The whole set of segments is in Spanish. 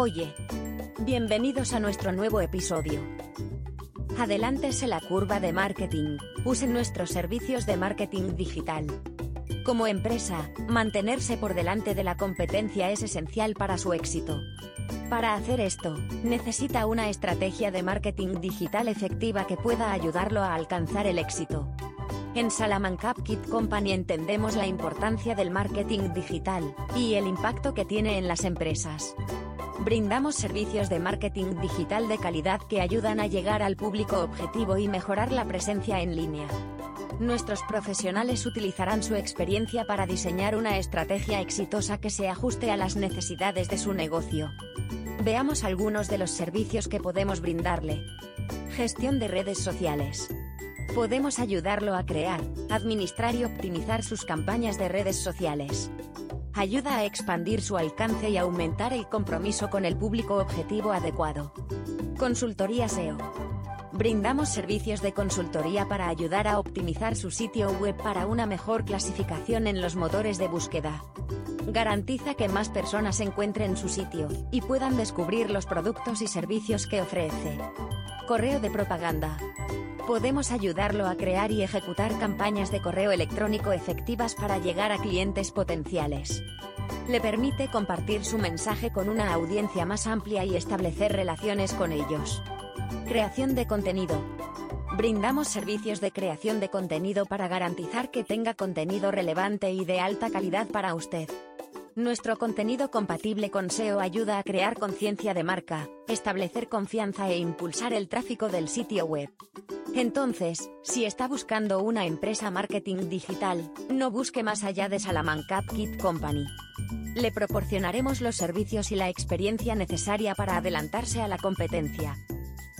Oye, bienvenidos a nuestro nuevo episodio. Adelántese la curva de marketing, usen nuestros servicios de marketing digital. Como empresa, mantenerse por delante de la competencia es esencial para su éxito. Para hacer esto, necesita una estrategia de marketing digital efectiva que pueda ayudarlo a alcanzar el éxito. En Salamanca Kit Company entendemos la importancia del marketing digital y el impacto que tiene en las empresas. Brindamos servicios de marketing digital de calidad que ayudan a llegar al público objetivo y mejorar la presencia en línea. Nuestros profesionales utilizarán su experiencia para diseñar una estrategia exitosa que se ajuste a las necesidades de su negocio. Veamos algunos de los servicios que podemos brindarle. Gestión de redes sociales. Podemos ayudarlo a crear, administrar y optimizar sus campañas de redes sociales ayuda a expandir su alcance y aumentar el compromiso con el público objetivo adecuado. Consultoría SEO. Brindamos servicios de consultoría para ayudar a optimizar su sitio web para una mejor clasificación en los motores de búsqueda. Garantiza que más personas encuentren su sitio y puedan descubrir los productos y servicios que ofrece. Correo de propaganda podemos ayudarlo a crear y ejecutar campañas de correo electrónico efectivas para llegar a clientes potenciales. Le permite compartir su mensaje con una audiencia más amplia y establecer relaciones con ellos. Creación de contenido. Brindamos servicios de creación de contenido para garantizar que tenga contenido relevante y de alta calidad para usted. Nuestro contenido compatible con SEO ayuda a crear conciencia de marca, establecer confianza e impulsar el tráfico del sitio web. Entonces, si está buscando una empresa marketing digital, no busque más allá de Salamanca Kit Company. Le proporcionaremos los servicios y la experiencia necesaria para adelantarse a la competencia.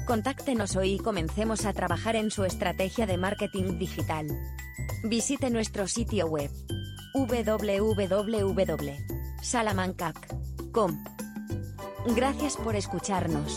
Contáctenos hoy y comencemos a trabajar en su estrategia de marketing digital. Visite nuestro sitio web www.salamancac.com. Gracias por escucharnos.